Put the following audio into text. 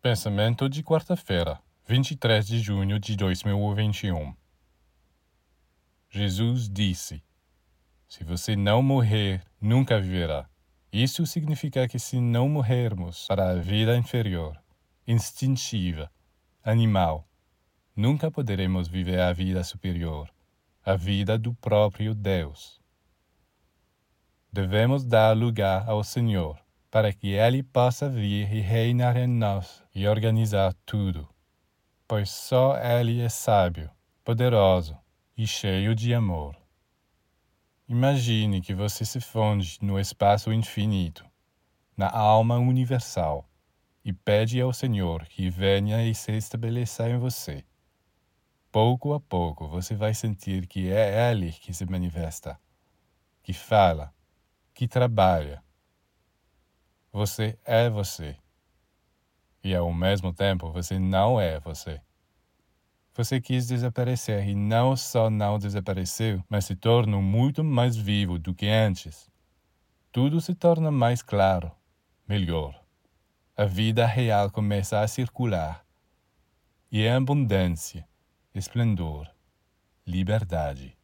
Pensamento de quarta-feira, 23 de junho de 2021. Jesus disse: Se você não morrer, nunca viverá. Isso significa que se não morrermos para a vida inferior, instintiva, animal, nunca poderemos viver a vida superior, a vida do próprio Deus. Devemos dar lugar ao Senhor para que Ele possa vir e reinar em nós e organizar tudo, pois só Ele é sábio, poderoso e cheio de amor. Imagine que você se funde no espaço infinito, na alma universal, e pede ao Senhor que venha e se estabeleça em você. Pouco a pouco você vai sentir que é Ele que se manifesta, que fala, que trabalha, você é você. E ao mesmo tempo você não é você. Você quis desaparecer e não só não desapareceu, mas se tornou muito mais vivo do que antes. Tudo se torna mais claro, melhor. A vida real começa a circular. E é abundância, esplendor, liberdade.